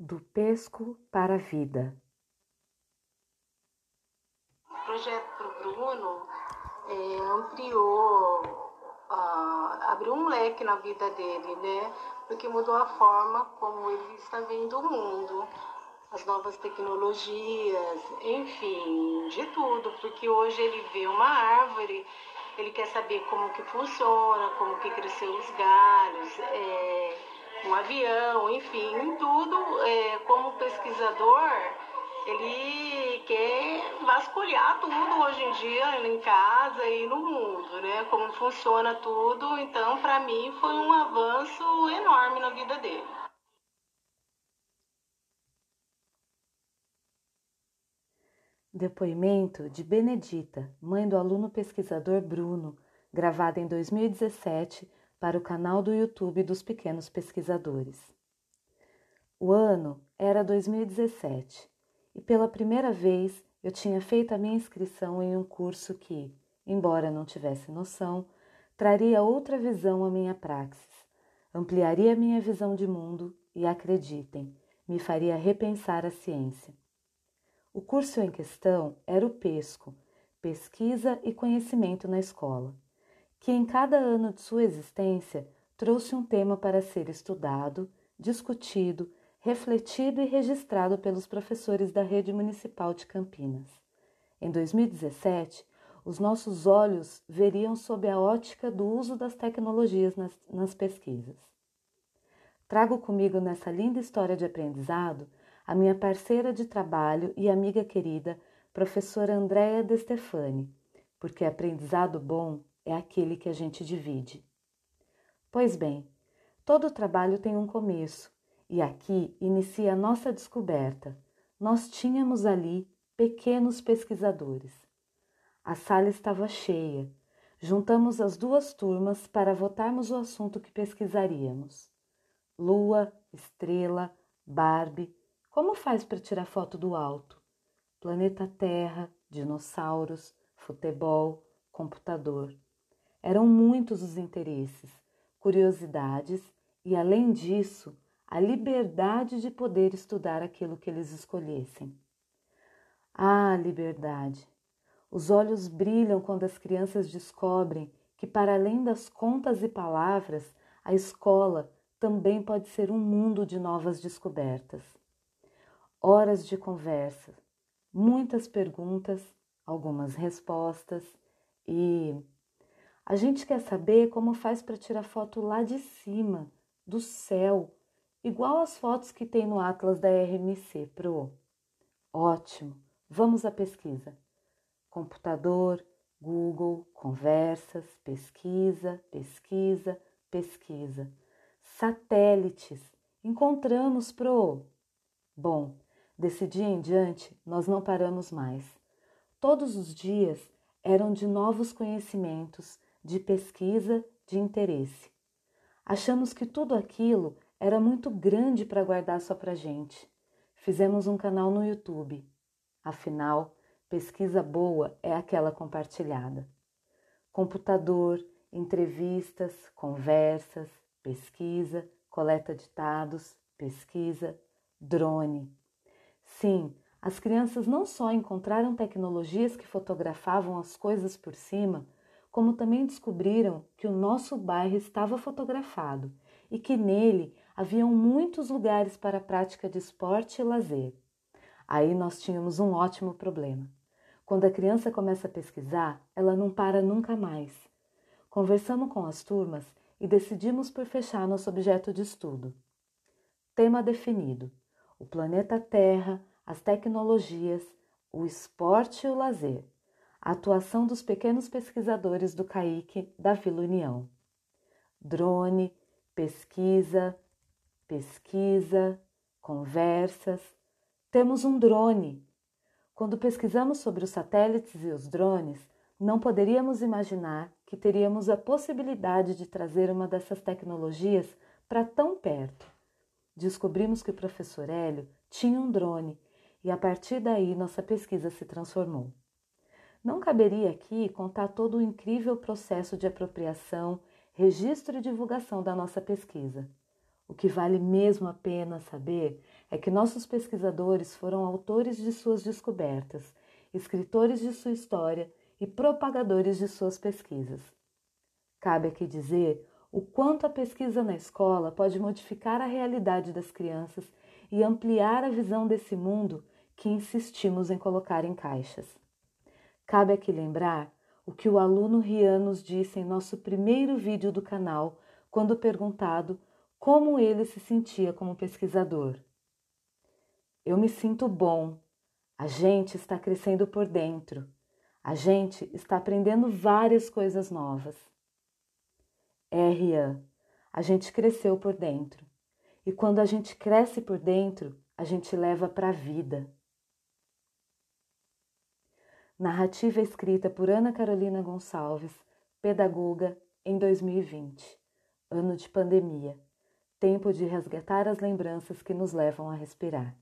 Do pesco para a vida. O projeto para o Bruno é, ampliou, uh, abriu um leque na vida dele, né? Porque mudou a forma como ele está vendo o mundo, as novas tecnologias, enfim, de tudo. Porque hoje ele vê uma árvore, ele quer saber como que funciona, como que cresceu os galhos. É, um avião, enfim, em tudo, é, como pesquisador, ele quer vasculhar tudo hoje em dia em casa e no mundo, né? Como funciona tudo. Então, para mim, foi um avanço enorme na vida dele. Depoimento de Benedita, mãe do aluno pesquisador Bruno, gravado em 2017 para o canal do YouTube dos Pequenos Pesquisadores. O ano era 2017 e pela primeira vez eu tinha feito a minha inscrição em um curso que, embora não tivesse noção, traria outra visão à minha praxis, ampliaria minha visão de mundo e, acreditem, me faria repensar a ciência. O curso em questão era o PESCO, Pesquisa e Conhecimento na Escola que em cada ano de sua existência trouxe um tema para ser estudado, discutido, refletido e registrado pelos professores da rede municipal de Campinas. Em 2017, os nossos olhos veriam sob a ótica do uso das tecnologias nas, nas pesquisas. Trago comigo nessa linda história de aprendizado a minha parceira de trabalho e amiga querida, professora Andréa De Stefani, porque aprendizado bom é aquele que a gente divide. Pois bem, todo trabalho tem um começo, e aqui inicia a nossa descoberta. Nós tínhamos ali pequenos pesquisadores. A sala estava cheia. Juntamos as duas turmas para votarmos o assunto que pesquisaríamos. Lua, estrela, Barbie. Como faz para tirar foto do alto? Planeta Terra, dinossauros, futebol, computador. Eram muitos os interesses, curiosidades e, além disso, a liberdade de poder estudar aquilo que eles escolhessem. Ah, liberdade! Os olhos brilham quando as crianças descobrem que, para além das contas e palavras, a escola também pode ser um mundo de novas descobertas. Horas de conversa, muitas perguntas, algumas respostas e a gente quer saber como faz para tirar foto lá de cima, do céu, igual as fotos que tem no Atlas da RMC Pro. Ótimo, vamos à pesquisa. Computador, Google, conversas, pesquisa, pesquisa, pesquisa. Satélites, encontramos Pro. Bom, desse dia em diante nós não paramos mais. Todos os dias eram de novos conhecimentos de pesquisa, de interesse. Achamos que tudo aquilo era muito grande para guardar só para gente. Fizemos um canal no YouTube. Afinal, pesquisa boa é aquela compartilhada. Computador, entrevistas, conversas, pesquisa, coleta de dados, pesquisa, drone. Sim, as crianças não só encontraram tecnologias que fotografavam as coisas por cima, como também descobriram que o nosso bairro estava fotografado e que nele haviam muitos lugares para a prática de esporte e lazer. Aí nós tínhamos um ótimo problema. Quando a criança começa a pesquisar, ela não para nunca mais. Conversamos com as turmas e decidimos por fechar nosso objeto de estudo. Tema definido: o planeta Terra, as tecnologias, o esporte e o lazer atuação dos pequenos pesquisadores do CAIC da Vila União. Drone, pesquisa, pesquisa, conversas. Temos um drone. Quando pesquisamos sobre os satélites e os drones, não poderíamos imaginar que teríamos a possibilidade de trazer uma dessas tecnologias para tão perto. Descobrimos que o professor Hélio tinha um drone e a partir daí nossa pesquisa se transformou. Não caberia aqui contar todo o incrível processo de apropriação, registro e divulgação da nossa pesquisa. O que vale mesmo a pena saber é que nossos pesquisadores foram autores de suas descobertas, escritores de sua história e propagadores de suas pesquisas. Cabe aqui dizer o quanto a pesquisa na escola pode modificar a realidade das crianças e ampliar a visão desse mundo que insistimos em colocar em caixas. Cabe aqui lembrar o que o aluno Rian nos disse em nosso primeiro vídeo do canal, quando perguntado como ele se sentia como pesquisador. Eu me sinto bom. A gente está crescendo por dentro. A gente está aprendendo várias coisas novas. É, Rian, a gente cresceu por dentro. E quando a gente cresce por dentro, a gente leva para a vida. Narrativa escrita por Ana Carolina Gonçalves, pedagoga, em 2020, ano de pandemia, tempo de resgatar as lembranças que nos levam a respirar.